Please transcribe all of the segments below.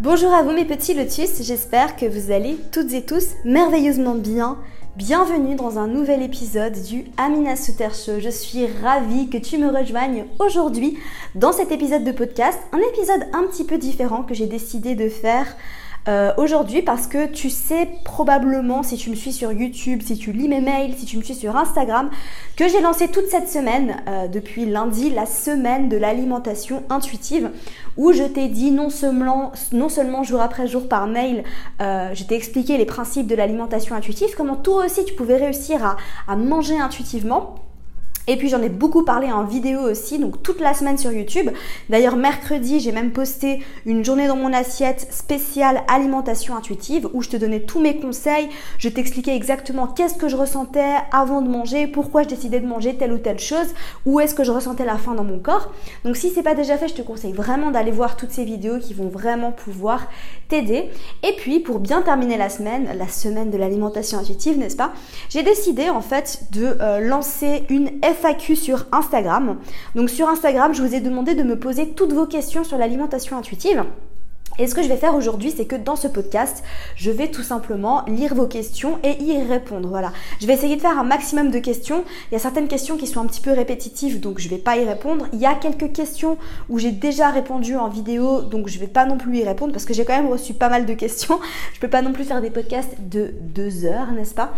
Bonjour à vous mes petits lotus, j'espère que vous allez toutes et tous merveilleusement bien. Bienvenue dans un nouvel épisode du Amina Souter Show. Je suis ravie que tu me rejoignes aujourd'hui dans cet épisode de podcast, un épisode un petit peu différent que j'ai décidé de faire euh, aujourd'hui parce que tu sais probablement si tu me suis sur YouTube, si tu lis mes mails, si tu me suis sur Instagram, que j'ai lancé toute cette semaine, euh, depuis lundi, la semaine de l'alimentation intuitive, où je t'ai dit non seulement, jour après jour par mail, euh, je t'ai expliqué les principes de l'alimentation intuitive, comment toi aussi tu pouvais réussir à manger intuitivement. Et puis j'en ai beaucoup parlé en vidéo aussi, donc toute la semaine sur YouTube. D'ailleurs mercredi, j'ai même posté une journée dans mon assiette spéciale alimentation intuitive où je te donnais tous mes conseils, je t'expliquais exactement qu'est-ce que je ressentais avant de manger, pourquoi je décidais de manger telle ou telle chose, où est-ce que je ressentais la faim dans mon corps. Donc si c'est pas déjà fait, je te conseille vraiment d'aller voir toutes ces vidéos qui vont vraiment pouvoir t'aider. Et puis pour bien terminer la semaine, la semaine de l'alimentation intuitive, n'est-ce pas? J'ai décidé en fait de euh, lancer une FAQ sur Instagram. Donc sur Instagram, je vous ai demandé de me poser toutes vos questions sur l'alimentation intuitive. Et ce que je vais faire aujourd'hui, c'est que dans ce podcast, je vais tout simplement lire vos questions et y répondre. Voilà. Je vais essayer de faire un maximum de questions. Il y a certaines questions qui sont un petit peu répétitives, donc je vais pas y répondre. Il y a quelques questions où j'ai déjà répondu en vidéo, donc je vais pas non plus y répondre parce que j'ai quand même reçu pas mal de questions. Je peux pas non plus faire des podcasts de deux heures, n'est-ce pas?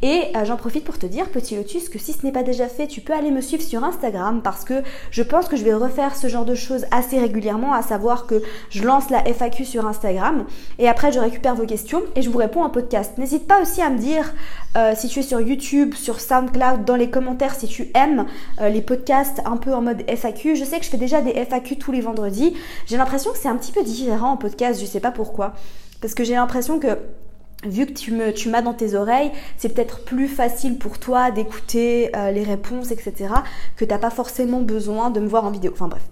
Et euh, j'en profite pour te dire, petit lotus, que si ce n'est pas déjà fait, tu peux aller me suivre sur Instagram parce que je pense que je vais refaire ce genre de choses assez régulièrement, à savoir que je lance la FAQ sur Instagram et après je récupère vos questions et je vous réponds en podcast. N'hésite pas aussi à me dire euh, si tu es sur YouTube, sur SoundCloud, dans les commentaires si tu aimes euh, les podcasts un peu en mode FAQ. Je sais que je fais déjà des FAQ tous les vendredis. J'ai l'impression que c'est un petit peu différent en podcast, je sais pas pourquoi. Parce que j'ai l'impression que vu que tu me tu m'as dans tes oreilles, c'est peut-être plus facile pour toi d'écouter euh, les réponses, etc. que t'as pas forcément besoin de me voir en vidéo. Enfin bref,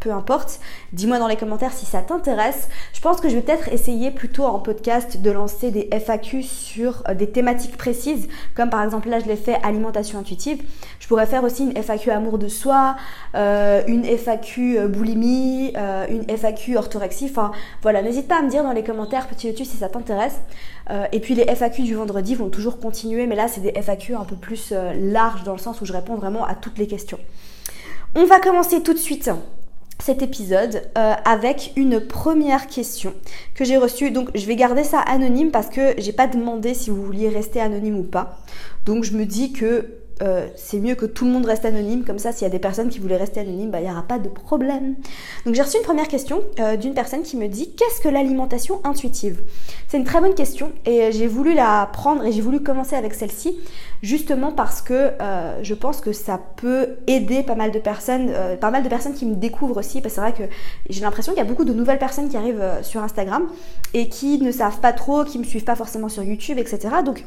peu importe. Dis-moi dans les commentaires si ça t'intéresse. Je pense que je vais peut-être essayer plutôt en podcast de lancer des FAQ sur euh, des thématiques précises, comme par exemple là je l'ai fait alimentation intuitive. Je pourrais faire aussi une FAQ amour de soi, euh, une FAQ euh, boulimie, une FAQ orthorexie. Enfin voilà, n'hésite pas à me dire dans les commentaires petit YouTube si ça t'intéresse. et puis les FAQ du vendredi vont toujours continuer, mais là c'est des FAQ un peu plus larges dans le sens où je réponds vraiment à toutes les questions. On va commencer tout de suite cet épisode euh, avec une première question que j'ai reçue. Donc je vais garder ça anonyme parce que j'ai pas demandé si vous vouliez rester anonyme ou pas. Donc je me dis que euh, c'est mieux que tout le monde reste anonyme, comme ça s'il y a des personnes qui voulaient rester anonymes, bah, il n'y aura pas de problème. Donc j'ai reçu une première question euh, d'une personne qui me dit qu'est-ce que l'alimentation intuitive? C'est une très bonne question et j'ai voulu la prendre et j'ai voulu commencer avec celle-ci justement parce que euh, je pense que ça peut aider pas mal de personnes, pas mal de personnes qui me découvrent aussi, parce que c'est vrai que j'ai l'impression qu'il y a beaucoup de nouvelles personnes qui arrivent sur Instagram et qui ne savent pas trop, qui me suivent pas forcément sur YouTube, etc. Donc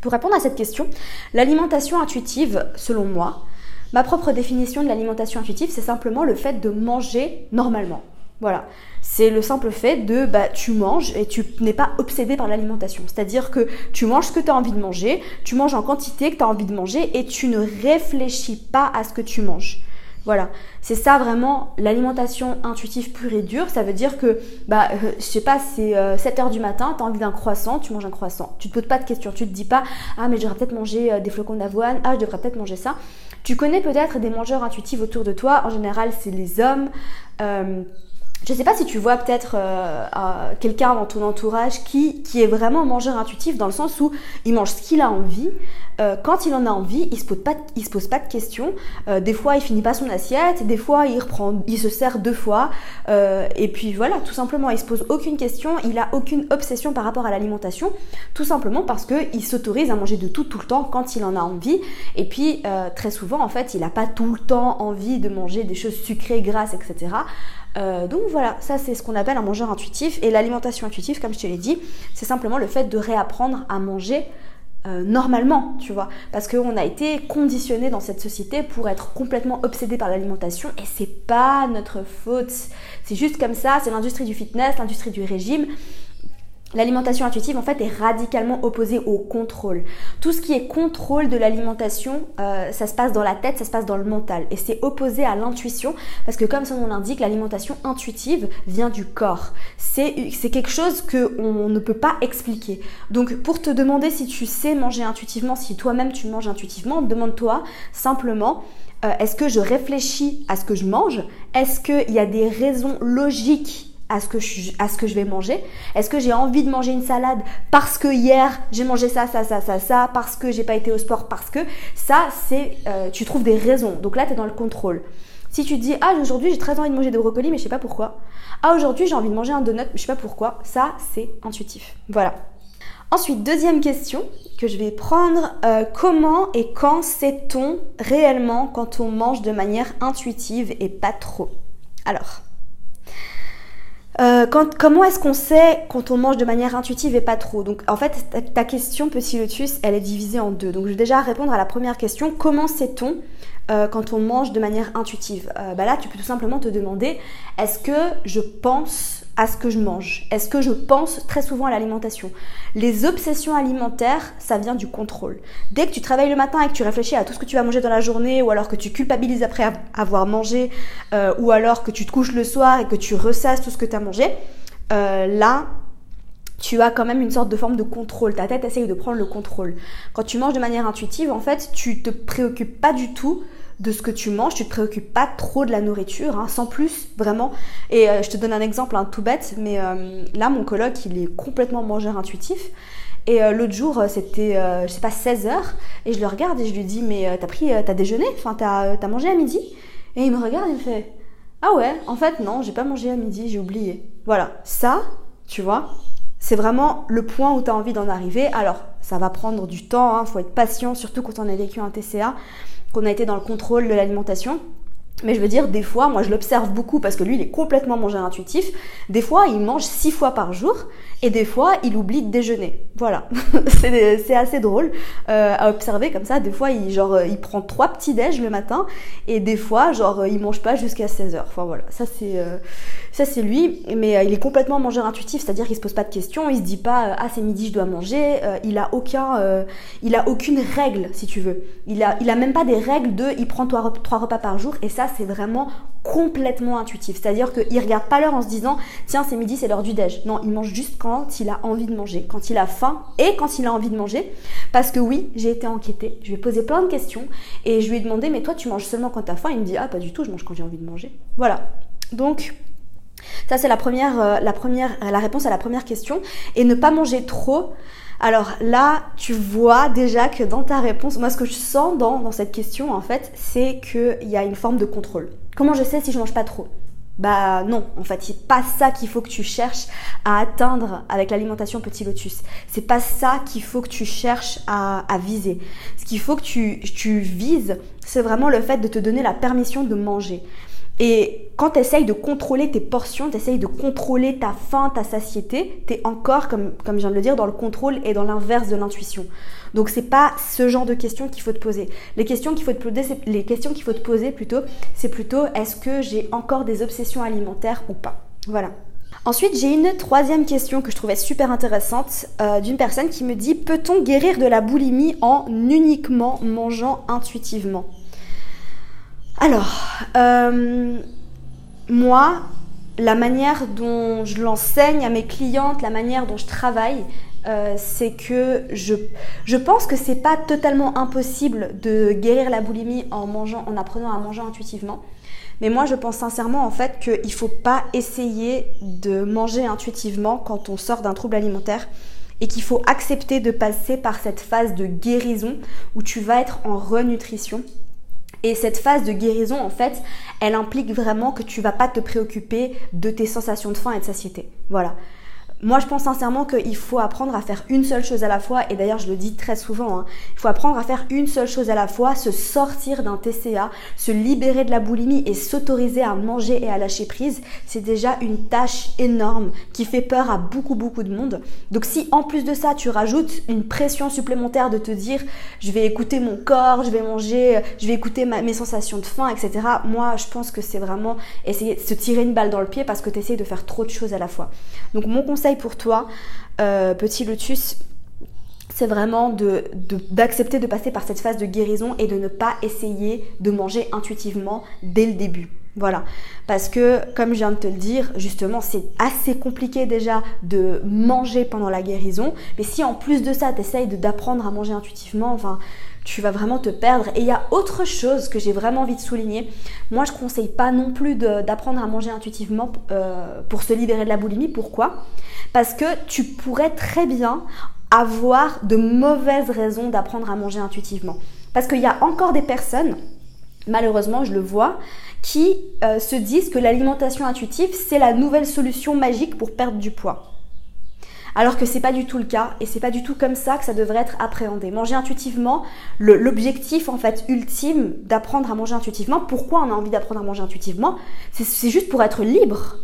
pour répondre à cette question, l'alimentation intuitive, selon moi, ma propre définition de l'alimentation intuitive, c'est simplement le fait de manger normalement. Voilà. C'est le simple fait de bah, tu manges et tu n'es pas obsédé par l'alimentation. C'est-à-dire que tu manges ce que tu as envie de manger, tu manges en quantité que tu as envie de manger et tu ne réfléchis pas à ce que tu manges. Voilà, c'est ça vraiment l'alimentation intuitive pure et dure. Ça veut dire que, bah, euh, je sais pas, c'est 7 euh, du matin, tu as envie d'un croissant, tu manges un croissant. Tu te poses pas de questions, tu te dis pas, ah, mais je devrais peut-être manger euh, des flocons d'avoine, ah, je devrais peut-être manger ça. Tu connais peut-être des mangeurs intuitifs autour de toi. En général, c'est les hommes. Je sais pas si tu vois peut-être euh, quelqu'un dans ton entourage qui, qui est vraiment mangeur intuitif dans le sens où il mange ce qu'il a envie. Euh, quand il en a envie, il se pose pas, il se pose pas de questions. Euh, des fois, il finit pas son assiette. Des fois, il reprend, il se sert deux fois. et puis voilà, tout simplement, il se pose aucune question. Il a aucune obsession par rapport à l'alimentation, tout simplement parce que il s'autorise à manger de tout tout le temps quand il en a envie. Et puis très souvent, en fait, il n'a pas tout le temps envie de manger des choses sucrées, grasses, etc. Euh, donc voilà, ça c'est ce qu'on appelle un mangeur intuitif. Et l'alimentation intuitive, comme je te l'ai dit, c'est simplement le fait de réapprendre à manger euh, normalement, tu vois. Parce qu'on a été conditionné dans cette société pour être complètement obsédé par l'alimentation et c'est pas notre faute. C'est juste comme ça, c'est l'industrie du fitness, l'industrie du régime. L'alimentation intuitive en fait est radicalement opposée au contrôle. Tout ce qui est contrôle de l'alimentation, euh, ça se passe dans la tête, ça se passe dans le mental. Et c'est opposé à l'intuition parce que comme son nom l'indique, l'alimentation intuitive vient du corps. C'est quelque chose qu'on ne peut pas expliquer. Donc pour te demander si tu sais manger intuitivement, si toi-même tu manges intuitivement, demande-toi simplement euh, est-ce que je réfléchis à ce que je mange? Est-ce qu'il y a des raisons logiques à ce que je, vais manger Est-ce que j'ai envie de manger une salade parce que hier j'ai mangé ça, ça, ça, ça, ça, parce que j'ai pas été au sport, parce que ça, c'est, euh, tu trouves des raisons. Donc là, tu es dans le contrôle. Si tu dis, ah, aujourd'hui j'ai très envie de manger des brocolis, mais je sais pas pourquoi. Ah, aujourd'hui j'ai envie de manger un donut, mais je sais pas pourquoi. Ça, c'est intuitif. Voilà. Ensuite, deuxième question que je vais prendre. Euh, comment et quand sait-on réellement quand on mange de manière intuitive et pas trop? Alors, euh, comment est-ce qu'on sait quand on mange de manière intuitive et pas trop? Donc en fait, ta, question, petit lotus, elle est divisée en deux. Donc je vais déjà répondre à la première question. Comment sait-on euh, quand on mange de manière intuitive? Euh, bah Là, tu peux tout simplement te demander, est-ce que je pense à ce que je mange Est-ce que je pense très souvent à l'alimentation? Les obsessions alimentaires, ça vient du contrôle. Dès que tu travailles le matin et que tu réfléchis à tout ce que tu vas manger dans la journée, ou alors que tu culpabilises après avoir mangé, euh, ou alors que tu te couches le soir et que tu ressasses tout ce que tu as mangé, euh, là, tu as quand même une sorte de forme de contrôle. Ta tête essaye de prendre le contrôle. Quand tu manges de manière intuitive, en fait, tu te préoccupes pas du tout de ce que tu manges, tu te préoccupes pas trop de la nourriture, hein, sans plus, vraiment. Et euh, je te donne un exemple un tout bête, mais euh, là, mon coloc, il est complètement mangeur intuitif. Et euh, l'autre jour, c'était, je sais pas, 16 heures, et je le regarde et je lui dis, mais t'as pris, t'as déjeuné, enfin, t'as, as mangé à midi? Et il me regarde et il me fait, ah ouais, en fait, non, j'ai pas mangé à midi, j'ai oublié. Voilà, ça, tu vois, c'est vraiment le point où tu as envie d'en arriver. Alors, ça va prendre du temps, hein, faut être patient, surtout quand on a vécu un TCA qu'on a été dans le contrôle de l'alimentation. Mais je veux dire, des fois, moi je l'observe beaucoup parce que lui il est complètement mangeur intuitif. Des fois, il mange six fois par jour et des fois, il oublie de déjeuner. Voilà, c'est assez drôle euh, à observer comme ça. Des fois, il, genre, euh, il prend trois petits déj le matin et des fois, genre, il mange pas jusqu'à 16 heures. Enfin voilà, ça c'est euh, ça c'est lui. Mais il est complètement mangeur intuitif, c'est-à-dire qu'il se pose pas de questions, il se dit pas ah c'est midi je dois manger. il a aucun, il a aucune règle si tu veux. Il a il a même pas des règles de il prend trois, trois repas par jour et ça c'est vraiment complètement intuitif. C'est-à-dire qu'il regarde pas l'heure en se disant tiens c'est midi c'est l'heure du déj. Non, il mange juste quand il a envie de manger, quand il a faim et quand il a envie de manger. Parce que oui, j'ai été enquêtée, je lui ai posé plein de questions et je lui ai demandé mais toi tu manges seulement quand tu faim? Il me dit ah pas du tout, je mange quand j'ai envie de manger. Voilà. Donc ça c'est la première, euh, la première, la réponse à la première question. Et ne pas manger trop. Alors là, tu vois déjà que dans ta réponse, moi ce que je sens dans, dans cette question en fait, c'est qu'il y a une forme de contrôle. Comment je sais si je mange pas trop? Bah non, en fait, c'est pas ça qu'il faut que tu cherches à atteindre avec l'alimentation petit lotus. C'est pas ça qu'il faut que tu cherches à, viser. Ce qu'il faut que tu, tu vises, c'est vraiment le fait de te donner la permission de manger. Et quand tu essayes de contrôler tes portions, tu essayes de contrôler ta faim, ta satiété, tu encore, comme, comme je viens de le dire, dans le contrôle et dans l'inverse de l'intuition. Donc c'est pas ce genre de questions qu'il faut te poser. Les questions qu'il faut te poser, les questions qu'il faut te poser plutôt, c'est plutôt est-ce que j'ai encore des obsessions alimentaires ou pas? Voilà. Ensuite, j'ai une troisième question que je trouvais super intéressante euh, d'une personne qui me dit peut-on guérir de la boulimie en uniquement mangeant intuitivement? Alors, euh, moi, la manière dont je l'enseigne à mes clientes, la manière dont je travaille, euh, c'est que je, pense que c'est pas totalement impossible de guérir la boulimie en mangeant, en apprenant à manger intuitivement. Mais moi, je pense sincèrement en fait qu'il faut pas essayer de manger intuitivement quand on sort d'un trouble alimentaire et qu'il faut accepter de passer par cette phase de guérison où tu vas être en renutrition et cette phase de guérison, en fait, elle implique vraiment que tu vas pas te préoccuper de tes sensations de faim et de satiété. Voilà. Moi, je pense sincèrement qu'il faut apprendre à faire une seule chose à la fois. Et d'ailleurs, je le dis très souvent, hein. il faut apprendre à faire une seule chose à la fois, se sortir d'un TCA, se libérer de la boulimie et s'autoriser à manger et à lâcher prise. C'est déjà une tâche énorme qui fait peur à beaucoup, beaucoup de monde. Donc si en plus de ça, tu rajoutes une pression supplémentaire de te dire, je vais écouter mon corps, je vais manger, je vais écouter mes sensations de faim, etc. Moi, je pense que c'est vraiment essayer de se tirer une balle dans le pied parce que tu essayes de faire trop de choses à la fois. Donc mon conseil, pour toi, euh, petit lotus, c'est vraiment d'accepter de, de passer par cette phase de guérison et de ne pas essayer de manger intuitivement dès le début. Voilà. Parce que, comme je viens de te le dire, justement, c'est assez compliqué déjà de manger pendant la guérison. Mais si en plus de ça, tu essayes d'apprendre à manger intuitivement, enfin, tu vas vraiment te perdre. Et il y a autre chose que j'ai vraiment envie de souligner. Moi, je ne conseille pas non plus d'apprendre à manger intuitivement euh, pour se libérer de la boulimie. Pourquoi? Parce que tu pourrais très bien avoir de mauvaises raisons d'apprendre à manger intuitivement. Parce qu'il y a encore des personnes, malheureusement, je le vois, qui euh, se disent que l'alimentation intuitive, c'est la nouvelle solution magique pour perdre du poids alors que c'est pas du tout le cas et c'est pas du tout comme ça que ça devrait être appréhendé. Manger intuitivement, l'objectif en fait ultime d'apprendre à manger intuitivement, pourquoi on a envie d'apprendre à manger intuitivement C'est juste pour être libre.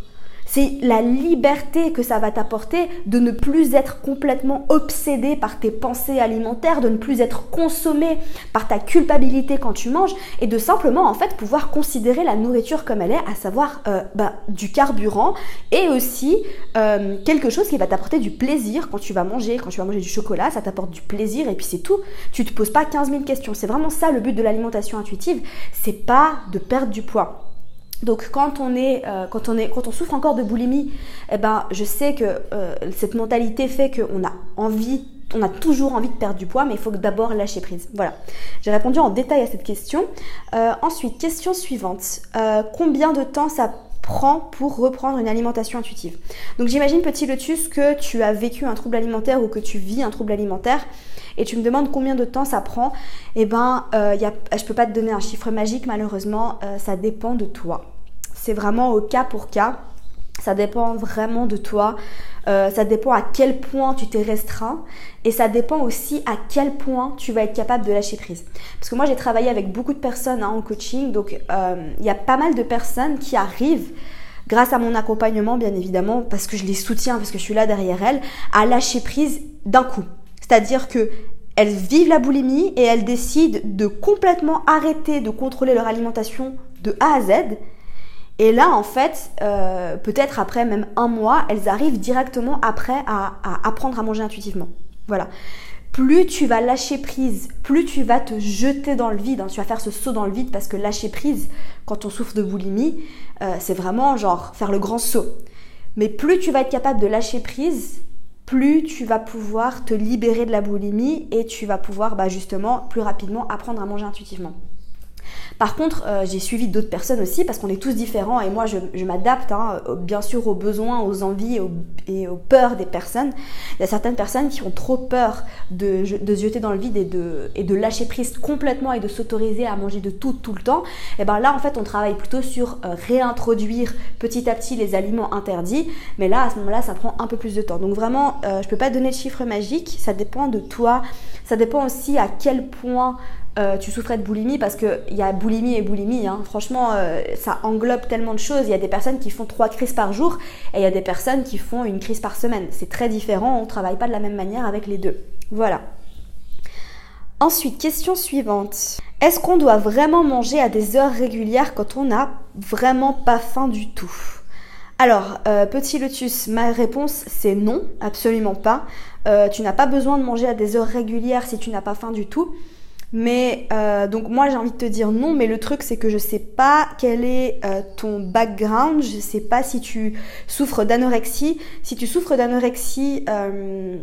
C'est la liberté que ça va t'apporter de ne plus être complètement obsédé par tes pensées alimentaires, de ne plus être consommé par ta culpabilité quand tu manges et de simplement en fait pouvoir considérer la nourriture comme elle est, à savoir euh, bah, du carburant et aussi euh, quelque chose qui va t'apporter du plaisir quand tu vas manger. Quand tu vas manger du chocolat, ça t'apporte du plaisir et puis c'est tout. Tu te poses pas 15 000 questions. C'est vraiment ça le but de l'alimentation intuitive. C'est pas de perdre du poids. Donc quand on est, euh, quand on est, quand on souffre encore de boulimie, eh ben je sais que euh, cette mentalité fait qu'on a envie, on a toujours envie de perdre du poids, mais il faut d'abord lâcher prise. Voilà. J'ai répondu en détail à cette question. Euh, ensuite, question suivante. combien de temps ça prend pour reprendre une alimentation intuitive? Donc j'imagine petit lotus que tu as vécu un trouble alimentaire ou que tu vis un trouble alimentaire et tu me demandes combien de temps ça prend, eh ben, euh, je peux pas te donner un chiffre magique malheureusement, euh, ça dépend de toi. C'est vraiment au cas pour cas. Ça dépend vraiment de toi. Euh, ça dépend à quel point tu t'es restreint et ça dépend aussi à quel point tu vas être capable de lâcher prise. Parce que moi j'ai travaillé avec beaucoup de personnes hein, en coaching, donc il y a pas mal de personnes qui arrivent grâce à mon accompagnement bien évidemment, parce que je les soutiens, parce que je suis là derrière elles, à lâcher prise d'un coup. C'est-à-dire que elles vivent la boulimie et elles décident de complètement arrêter de contrôler leur alimentation de A à Z. Et là, en fait, euh, peut-être après même un mois, elles arrivent directement après à, apprendre à manger intuitivement. Voilà plus tu vas lâcher prise, plus tu vas te jeter dans le vide. Hein. Tu vas faire ce saut dans le vide parce que lâcher prise, quand on souffre de boulimie, euh, c'est vraiment genre faire le grand saut. Mais plus tu vas être capable de lâcher prise, plus tu vas pouvoir te libérer de la boulimie et tu vas pouvoir bah, justement plus rapidement apprendre à manger intuitivement. Par contre, euh, j'ai suivi d'autres personnes aussi parce qu'on est tous différents et moi je, m'adapte hein, bien sûr aux besoins, aux envies et aux, peurs des personnes. Il y a certaines personnes qui ont trop peur de, se jeter dans le vide et de, lâcher prise complètement et de s'autoriser à manger de tout tout le temps. Et bien là en fait on travaille plutôt sur euh, réintroduire petit à petit les aliments interdits. Mais là à ce moment-là ça prend un peu plus de temps. Donc vraiment euh, je peux pas donner de chiffre magique, ça dépend de toi. Ça dépend aussi à quel point euh, tu souffrais de boulimie parce qu'il y a boulimie et boulimie. Hein. Franchement, euh, ça englobe tellement de choses. Il y a des personnes qui font trois crises par jour et il y a des personnes qui font une crise par semaine. C'est très différent, on ne travaille pas de la même manière avec les deux. Voilà. Ensuite, question suivante. Est-ce qu'on doit vraiment manger à des heures régulières quand on n'a vraiment pas faim du tout? Alors, euh, petit lotus, ma réponse c'est non, absolument pas. tu n'as pas besoin de manger à des heures régulières si tu n'as pas faim du tout. Mais euh, donc moi j'ai envie de te dire non, mais le truc c'est que je sais pas quel est euh, ton background, je sais pas si tu souffres d'anorexie. Si tu souffres d'anorexie, euh,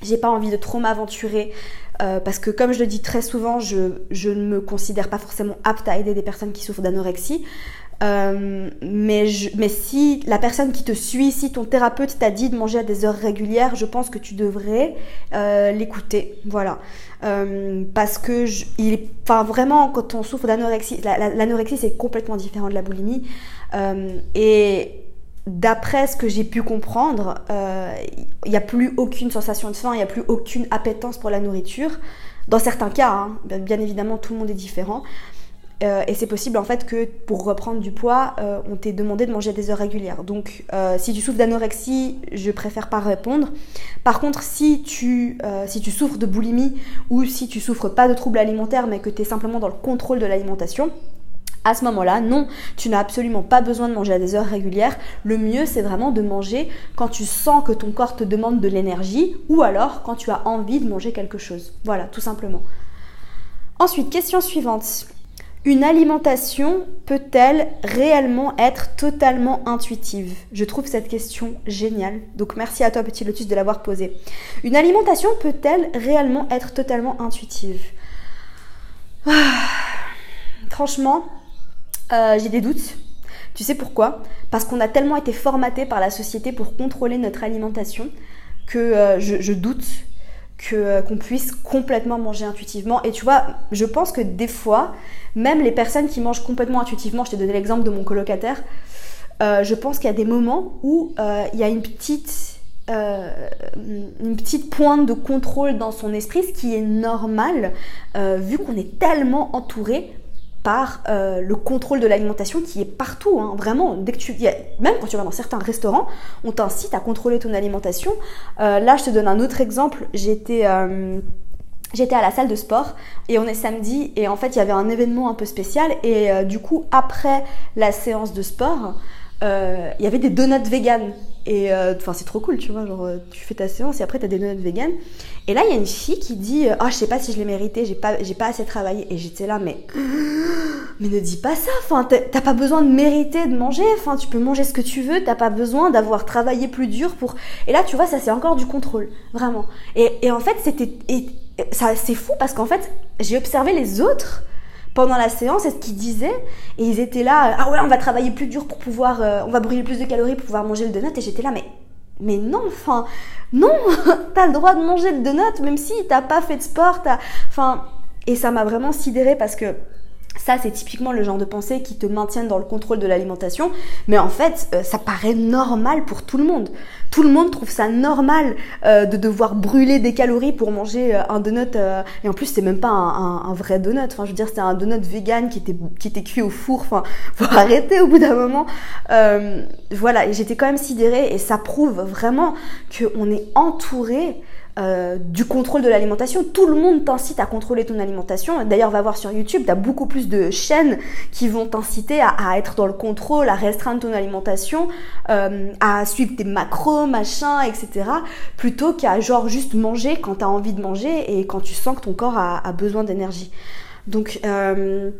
j'ai pas envie de trop m'aventurer. parce que comme je le dis très souvent, je, je, ne me considère pas forcément apte à aider des personnes qui souffrent d'anorexie. Mais, mais si la personne qui te suit, si ton thérapeute t'a dit de manger à des heures régulières, je pense que tu devrais l'écouter. Voilà. Euh, parce que il est, enfin vraiment quand on souffre d'anorexie, l'anorexie c'est complètement différent de la boulimie euh, et d'après ce que j'ai pu comprendre, il n'y a plus aucune sensation de faim, il n'y a plus aucune appétence pour la nourriture. Dans certains cas, hein, bien évidemment, tout le monde est différent. Euh, et c'est possible en fait que pour reprendre du poids, euh, on t'ait demandé de manger à des heures régulières. Donc euh, si tu souffres d'anorexie, je préfère pas répondre. Par contre, si tu, si tu souffres de boulimie ou si tu souffres pas de troubles alimentaires mais que tu es simplement dans le contrôle de l'alimentation, à ce moment-là, non, tu n'as absolument pas besoin de manger à des heures régulières. Le mieux, c'est vraiment de manger quand tu sens que ton corps te demande de l'énergie ou alors quand tu as envie de manger quelque chose. Voilà, tout simplement. Ensuite, question suivante. Une alimentation peut-elle réellement être totalement intuitive? Je trouve cette question géniale. Donc merci à toi petit Lotus de l'avoir posée. Une alimentation peut-elle réellement être totalement intuitive? Ah, Franchement, euh, j'ai des doutes. Tu sais pourquoi? Parce qu'on a tellement été formaté par la société pour contrôler notre alimentation que euh, je, doute euh, qu'on puisse complètement manger intuitivement. Et tu vois, je pense que des fois, même les personnes qui mangent complètement intuitivement, je t'ai donné l'exemple de mon colocataire, je pense qu'il y a des moments où il y a une petite pointe de contrôle dans son esprit, ce qui est normal, vu qu'on est tellement entouré par euh, le contrôle de l'alimentation qui est partout, hein, vraiment. Dès que tu, même quand tu vas dans certains restaurants, on t'incite à contrôler ton alimentation. Euh, là, je te donne un autre exemple. J'étais euh, J'étais à la salle de sport et on est samedi et en fait il y avait un événement un peu spécial et du coup après la séance de sport il y avait des donuts vegan et enfin c'est trop cool tu vois genre tu fais ta séance et après tu as des donuts vegan et là il y a une fille qui dit ah oh, je sais pas si je l'ai mérité j'ai pas pas assez travaillé et j'étais là mais mais ne dis pas ça, enfin, t'as pas besoin de mériter de manger, enfin, tu peux manger ce que tu veux, t'as pas besoin d'avoir travaillé plus dur pour... Et là, tu vois, ça c'est encore du contrôle, vraiment. Et, en fait, c'était... Ça, c'est fou parce qu'en fait, j'ai observé les autres pendant la séance et ce qu'ils disaient, et ils étaient là, ah ouais, on va travailler plus dur pour pouvoir... Euh, on va brûler plus de calories pour pouvoir manger le donut, et j'étais là, mais... Mais non, enfin, non, t'as le droit de manger le donut, même si t'as pas fait de sport, t'as... Enfin, et ça m'a vraiment sidéré parce que ça, c'est typiquement le genre de pensée qui te maintiennent dans le contrôle de l'alimentation. Mais en fait, euh, ça paraît normal pour tout le monde. Tout le monde trouve ça normal euh, de devoir brûler des calories pour manger euh, un donut. et en plus, c'est même pas un, vrai donut. Enfin, je veux dire, c'est un donut vegan qui était, qui était cuit au four. Enfin, faut arrêter au bout d'un moment. voilà, j'étais quand même sidérée. Et ça prouve vraiment qu'on est entouré euh, du contrôle de l'alimentation. Tout le monde t'incite à contrôler ton alimentation. D'ailleurs, va voir sur YouTube, tu as beaucoup plus de chaînes qui vont t'inciter à, être dans le contrôle, à restreindre ton alimentation, euh, à suivre tes macros, machin, etc. Plutôt qu'à genre juste manger quand tu as envie de manger et quand tu sens que ton corps a, besoin d'énergie. Donc, euh,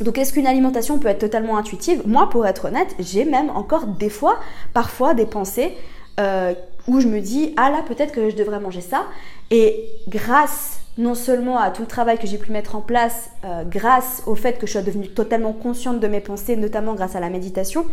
donc est-ce qu'une alimentation peut être totalement intuitive? Moi, pour être honnête, j'ai même encore des fois, parfois, des pensées où je me dis, ah là, peut-être que je devrais manger ça. Et grâce non seulement à tout le travail que j'ai pu mettre en place, euh, grâce au fait que je sois devenue totalement consciente de mes pensées, notamment grâce à la méditation,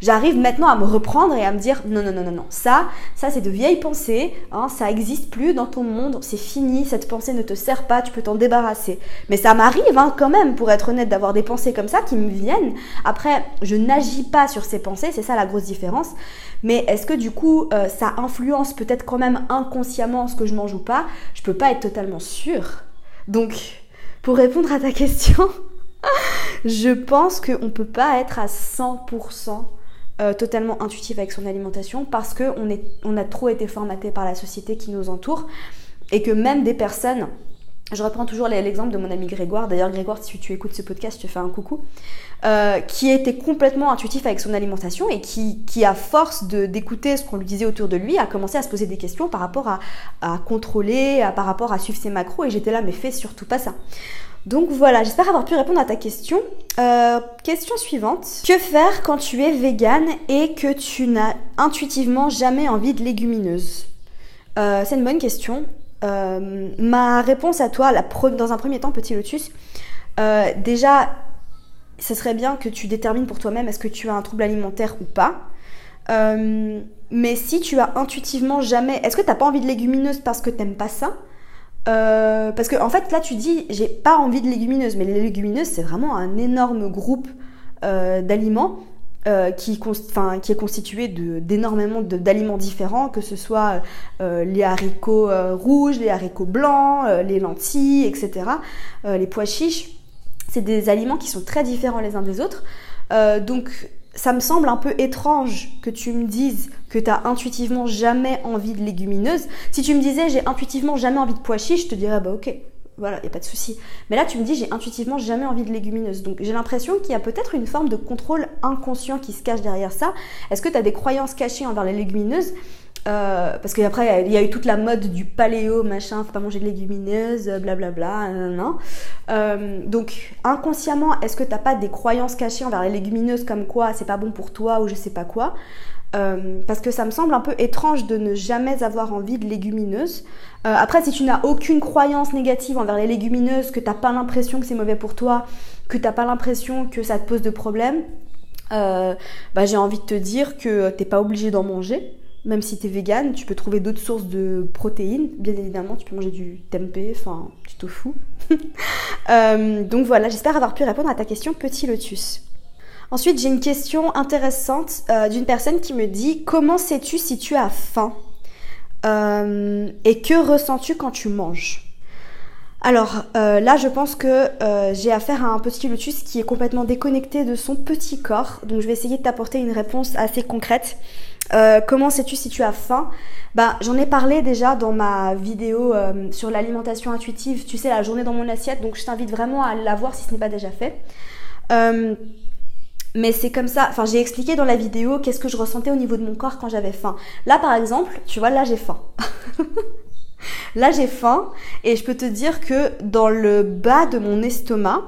J'arrive maintenant à me reprendre et à me dire non, non, non, non, non, ça, ça c'est de vieilles pensées, hein, ça existe plus dans ton monde, c'est fini, cette pensée ne te sert pas, tu peux t'en débarrasser. Mais ça m'arrive hein, quand même, pour être honnête, d'avoir des pensées comme ça qui me viennent. Après, je n'agis pas sur ces pensées, c'est ça la grosse différence. Mais est-ce que du coup, euh, ça influence peut-être quand même inconsciemment ce que je mange ou pas? Je peux pas être totalement sûre. Donc, pour répondre à ta question, je pense qu'on peut pas être à 100% euh, totalement intuitif avec son alimentation parce qu'on on a trop été formaté par la société qui nous entoure et que même des personnes, je reprends toujours l'exemple de mon ami Grégoire, d'ailleurs Grégoire si tu écoutes ce podcast je te fais un coucou, euh, qui était complètement intuitif avec son alimentation et qui, qui à force d'écouter ce qu'on lui disait autour de lui, a commencé à se poser des questions par rapport à, contrôler, par rapport à suivre ses macros et j'étais là mais fais surtout pas ça. Donc voilà, j'espère avoir pu répondre à ta question. Euh, question suivante. Que faire quand tu es vegan et que tu n'as intuitivement jamais envie de légumineuses euh, C'est une bonne question. Euh, ma réponse à toi, dans un premier temps, petit lotus, déjà, ce serait bien que tu détermines pour toi-même est-ce que tu as un trouble alimentaire ou pas. mais si tu as intuitivement jamais... Est-ce que tu n'as pas envie de légumineuses parce que tu n'aimes pas ça? Euh, parce que en fait là tu dis j'ai pas envie de légumineuses, mais les légumineuses c'est vraiment un énorme groupe euh, d'aliments euh, qui, est constitué d'énormément d'aliments différents, que ce soit euh, les haricots euh, rouges, les haricots blancs, les lentilles, etc., les pois chiches. C'est des aliments qui sont très différents les uns des autres. donc ça me semble un peu étrange que tu me dises que tu as intuitivement jamais envie de légumineuses. Si tu me disais j'ai intuitivement jamais envie de pois chiches, je te dirais bah ok, voilà, il n'y a pas de souci. Mais là, tu me dis, j'ai intuitivement jamais envie de légumineuses. Donc, j'ai l'impression qu'il y a peut-être une forme de contrôle inconscient qui se cache derrière ça. Est-ce que tu as des croyances cachées envers les légumineuses? Euh, parce qu'après, il y a eu toute la mode du paléo, machin, faut pas manger de légumineuses, blablabla, non. Euh, donc, inconsciemment, est-ce que t'as pas des croyances cachées envers les légumineuses comme quoi c'est pas bon pour toi ou je sais pas quoi? Euh, parce que ça me semble un peu étrange de ne jamais avoir envie de légumineuses. Euh, après, si tu n'as aucune croyance négative envers les légumineuses, que tu n'as pas l'impression que c'est mauvais pour toi, que tu n'as pas l'impression que ça te pose de problème, euh, bah, j'ai envie de te dire que tu n'es pas obligé d'en manger. Même si tu es vegan, tu peux trouver d'autres sources de protéines. Bien évidemment, tu peux manger du tempeh, enfin du tofu. donc voilà, j'espère avoir pu répondre à ta question, petit lotus. Ensuite, j'ai une question intéressante euh, d'une personne qui me dit Comment sais-tu si tu as faim euh, Et que ressens-tu quand tu manges? Alors euh, là, je pense que j'ai affaire à un petit lotus qui est complètement déconnecté de son petit corps. Donc je vais essayer de t'apporter une réponse assez concrète. comment sais-tu si tu as faim? Bah, J'en ai parlé déjà dans ma vidéo sur l'alimentation intuitive, tu sais, la journée dans mon assiette. Donc je t'invite vraiment à la voir si ce n'est pas déjà fait. Mais c'est comme ça, enfin j'ai expliqué dans la vidéo qu'est-ce que je ressentais au niveau de mon corps quand j'avais faim. Là par exemple, tu vois, là j'ai faim. là j'ai faim et je peux te dire que dans le bas de mon estomac,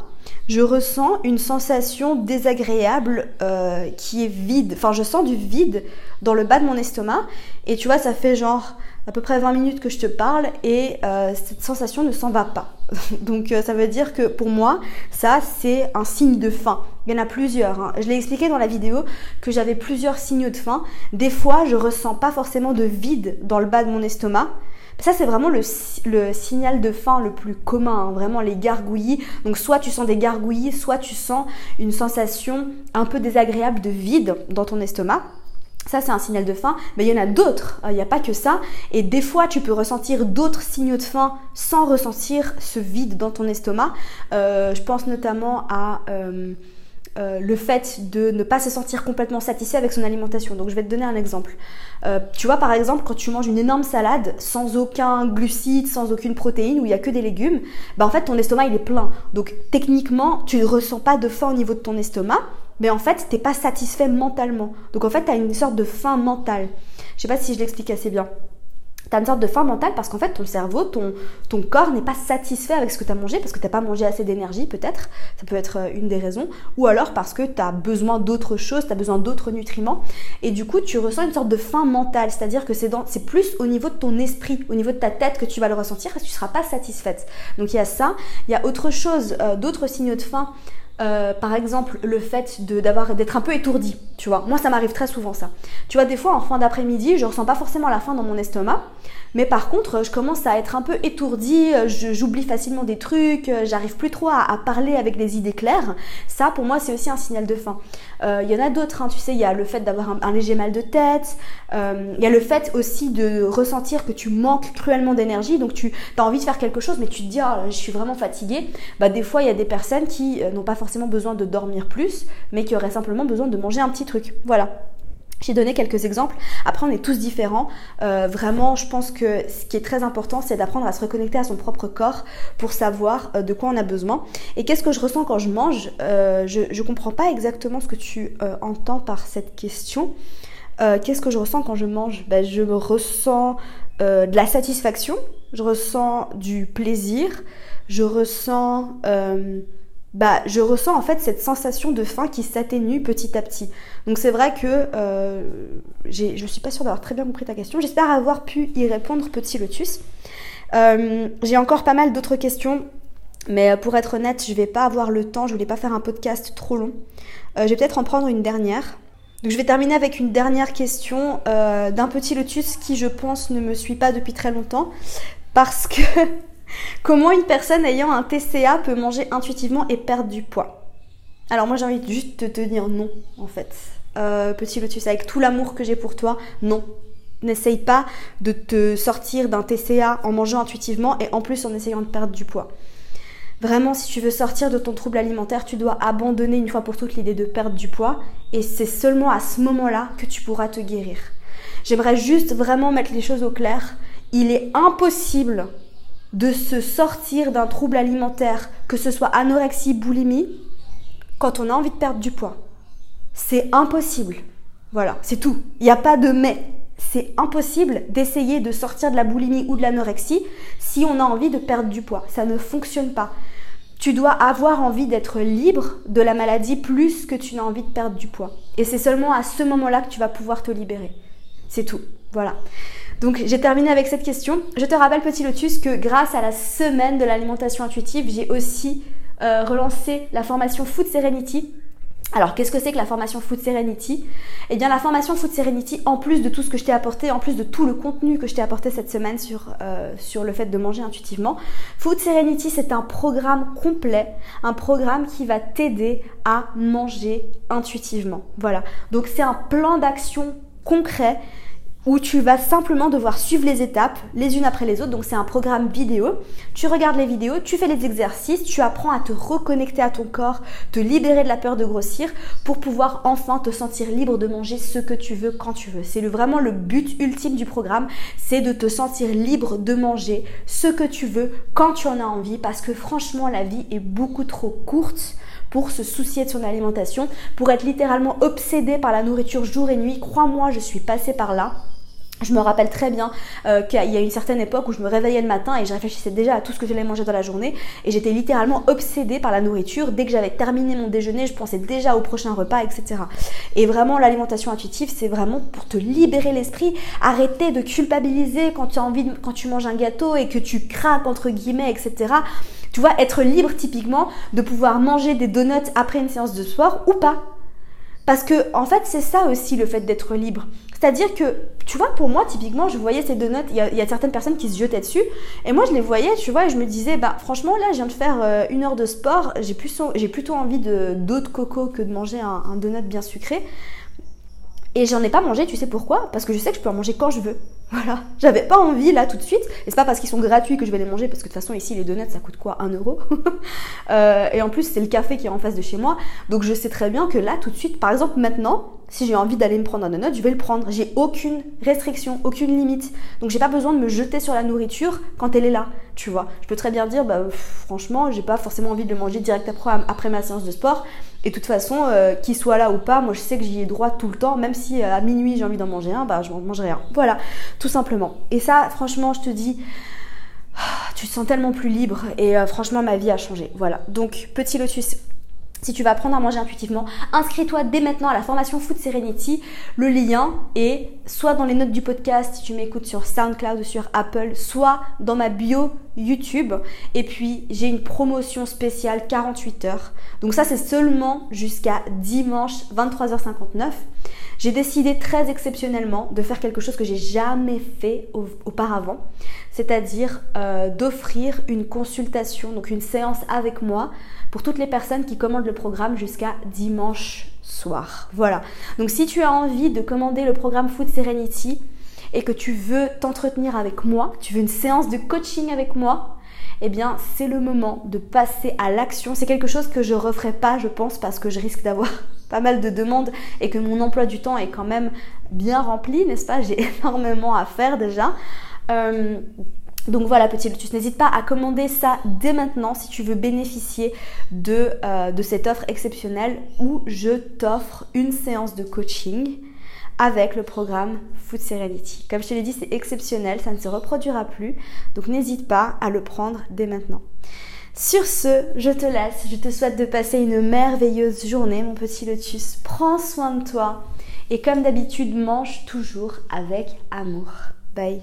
je ressens une sensation désagréable euh, qui est vide. Enfin je sens du vide dans le bas de mon estomac et tu vois ça fait genre à peu près 20 minutes que je te parle et euh, cette sensation ne s'en va pas. Donc euh, ça veut dire que pour moi, ça c'est un signe de faim. Il y en a plusieurs. Hein. Je l'ai expliqué dans la vidéo que j'avais plusieurs signaux de faim. Des fois, je ressens pas forcément de vide dans le bas de mon estomac. Ça, c'est vraiment le, signal de faim le plus commun, hein. vraiment les gargouillis. Donc, soit tu sens des gargouillis, soit tu sens une sensation un peu désagréable de vide dans ton estomac. Ça, c'est un signal de faim, mais il y en a d'autres, il n'y a pas que ça. Et des fois, tu peux ressentir d'autres signaux de faim sans ressentir ce vide dans ton estomac. Euh, je pense notamment à... Euh, euh, le fait de ne pas se sentir complètement satisfait avec son alimentation. Donc je vais te donner un exemple. tu vois par exemple quand tu manges une énorme salade sans aucun glucide, sans aucune protéine, où il n'y a que des légumes, bah en fait ton estomac il est plein. Donc techniquement tu ne ressens pas de faim au niveau de ton estomac, mais en fait, t'es pas satisfait mentalement. Donc en fait, tu as une sorte de faim mentale. Je sais pas si je l'explique assez bien. Tu as une sorte de faim mentale parce qu'en fait, ton cerveau, ton, corps n'est pas satisfait avec ce que tu as mangé parce que tu n'as pas mangé assez d'énergie, peut-être. Ça peut être euh, une des raisons. Ou alors parce que tu as besoin d'autre chose, tu as besoin d'autres nutriments. Et du coup, tu ressens une sorte de faim mentale. C'est-à-dire que c'est, plus au niveau de ton esprit, au niveau de ta tête que tu vas le ressentir et tu seras pas satisfaite. Donc il y a ça. Il y a autre chose, euh, d'autres signaux de faim euh, par exemple, le fait d'être un peu étourdi, tu vois. Moi, ça m'arrive très souvent ça. Tu vois, des fois en fin d'après-midi, je ressens pas forcément la faim dans mon estomac, mais par contre, je commence à être un peu étourdie, j'oublie facilement des trucs, j'arrive plus trop à, parler avec des idées claires. Ça, pour moi, c'est aussi un signal de faim. Euh, il y en a d'autres, hein, tu sais, il y a le fait d'avoir un, léger mal de tête, euh, il y a le fait aussi de ressentir que tu manques cruellement d'énergie, donc tu as envie de faire quelque chose, mais tu te dis, oh, je suis vraiment fatiguée. Bah, des fois, il y a des personnes qui n'ont pas forcément besoin de dormir plus, mais qui auraient simplement besoin de manger un petit truc. Voilà. J'ai donné quelques exemples. Après, on est tous différents. Euh, vraiment, je pense que ce qui est très important, c'est d'apprendre à se reconnecter à son propre corps pour savoir euh, de quoi on a besoin. Et qu'est-ce que je ressens quand je mange? Euh, Je comprends pas exactement ce que tu entends par cette question. qu'est-ce que je ressens quand je mange? Ben, Je me ressens de la satisfaction, je ressens du plaisir, je ressens bah, je ressens en fait cette sensation de faim qui s'atténue petit à petit. Donc c'est vrai que euh, je suis pas sûre d'avoir très bien compris ta question. J'espère avoir pu y répondre, petit lotus. Euh, j'ai encore pas mal d'autres questions, mais pour être honnête, je vais pas avoir le temps. Je voulais pas faire un podcast trop long. Euh, je vais peut-être en prendre une dernière. Donc je vais terminer avec une dernière question euh, d'un petit lotus qui, je pense, ne me suit pas depuis très longtemps parce que Comment une personne ayant un TCA peut manger intuitivement et perdre du poids? Alors moi j'ai envie juste de te dire non en fait. euh, petit lotus, avec tout l'amour que j'ai pour toi, non. N'essaye pas de te sortir d'un TCA en mangeant intuitivement et en plus en essayant de perdre du poids. Vraiment, si tu veux sortir de ton trouble alimentaire, tu dois abandonner une fois pour toutes l'idée de perdre du poids et c'est seulement à ce moment-là que tu pourras te guérir. J'aimerais juste vraiment mettre les choses au clair. Il est impossible de se sortir d'un trouble alimentaire, que ce soit anorexie, boulimie, quand on a envie de perdre du poids. C'est impossible. Voilà, c'est tout. Il n'y a pas de mais. C'est impossible d'essayer de sortir de la boulimie ou de l'anorexie si on a envie de perdre du poids. Ça ne fonctionne pas. Tu dois avoir envie d'être libre de la maladie plus que tu n'as envie de perdre du poids. Et c'est seulement à ce moment-là que tu vas pouvoir te libérer. C'est tout. Voilà. Donc j'ai terminé avec cette question. Je te rappelle, petit lotus, que grâce à la semaine de l'alimentation intuitive, j'ai aussi euh, relancé la formation Food Serenity. Alors, qu'est-ce que c'est que la formation Food Serenity? Eh bien, la formation Food Serenity, en plus de tout ce que je t'ai apporté, en plus de tout le contenu que je t'ai apporté cette semaine sur, euh, sur le fait de manger intuitivement, Food Serenity, c'est un programme complet, un programme qui va t'aider à manger intuitivement. Voilà. Donc, c'est un plan d'action concret où tu vas simplement devoir suivre les étapes les unes après les autres. Donc c'est un programme vidéo. Tu regardes les vidéos, tu fais les exercices, tu apprends à te reconnecter à ton corps, te libérer de la peur de grossir pour pouvoir enfin te sentir libre de manger ce que tu veux quand tu veux. C'est vraiment le but ultime du programme, c'est de te sentir libre de manger ce que tu veux quand tu en as envie parce que franchement la vie est beaucoup trop courte pour se soucier de son alimentation, pour être littéralement obsédé par la nourriture jour et nuit. Crois-moi, je suis passée par là. Je me rappelle très bien euh, qu'il y a une certaine époque où je me réveillais le matin et je réfléchissais déjà à tout ce que j'allais manger dans la journée et j'étais littéralement obsédée par la nourriture. Dès que j'avais terminé mon déjeuner, je pensais déjà au prochain repas, etc. Et vraiment, l'alimentation intuitive, c'est vraiment pour te libérer l'esprit, arrêter de culpabiliser quand tu as envie, quand tu manges un gâteau et que tu craques entre guillemets, etc. Tu vois, être libre typiquement de pouvoir manger des donuts après une séance de sport ou pas. Parce que en fait, c'est ça aussi le fait d'être libre. C'est-à-dire que, tu vois, pour moi, typiquement, je voyais ces notes, il y, a, certaines personnes qui se jetaient dessus, et moi, je les voyais, tu vois, et je me disais, bah, franchement, là, je viens de faire euh, une heure de sport, j'ai plutôt envie d'eau de, coco que de manger un, un donut bien sucré. Et j'en ai pas mangé, tu sais pourquoi? Parce que je sais que je peux en manger quand je veux. Voilà, j'avais pas envie là tout de suite, et c'est pas parce qu'ils sont gratuits que je vais les manger, parce que de toute façon ici les donuts ça coûte quoi? 1 euro euh, Et en plus c'est le café qui est en face de chez moi, donc je sais très bien que là tout de suite, par exemple maintenant, si j'ai envie d'aller me prendre un donut, je vais le prendre. J'ai aucune restriction, aucune limite. Donc j'ai pas besoin de me jeter sur la nourriture quand elle est là, tu vois. Je peux très bien dire, bah franchement, j'ai pas forcément envie de le manger direct après, après ma séance de sport. Et de toute façon, euh, qu'il soit là ou pas, moi je sais que j'y ai droit tout le temps, même si euh, à minuit j'ai envie d'en manger un, bah je m'en mangerai un. Voilà, tout simplement. Et ça, franchement, je te dis, tu te sens tellement plus libre et euh, franchement ma vie a changé. Voilà. Donc petit lotus si tu vas apprendre à manger intuitivement, inscris-toi dès maintenant à la formation Food Serenity. Le lien est soit dans les notes du podcast si tu m'écoutes sur SoundCloud ou sur Apple, soit dans ma bio YouTube. Et puis j'ai une promotion spéciale 48 heures. Donc ça c'est seulement jusqu'à dimanche 23h59. J'ai décidé très exceptionnellement de faire quelque chose que j'ai jamais fait auparavant, c'est-à-dire euh, d'offrir une consultation, donc une séance avec moi pour toutes les personnes qui commandent le programme jusqu'à dimanche soir. Voilà. Donc si tu as envie de commander le programme Food Serenity et que tu veux t'entretenir avec moi, tu veux une séance de coaching avec moi, eh bien c'est le moment de passer à l'action. C'est quelque chose que je referai pas, je pense, parce que je risque d'avoir pas mal de demandes et que mon emploi du temps est quand même bien rempli, n'est-ce pas? J'ai énormément à faire déjà. Euh, donc voilà, petit lotus, n'hésite pas à commander ça dès maintenant si tu veux bénéficier de, euh, de cette offre exceptionnelle où je t'offre une séance de coaching avec le programme Food Serenity. Comme je te l'ai dit, c'est exceptionnel, ça ne se reproduira plus, donc n'hésite pas à le prendre dès maintenant. Sur ce, je te laisse, je te souhaite de passer une merveilleuse journée, mon petit lotus. Prends soin de toi et comme d'habitude, mange toujours avec amour. Bye.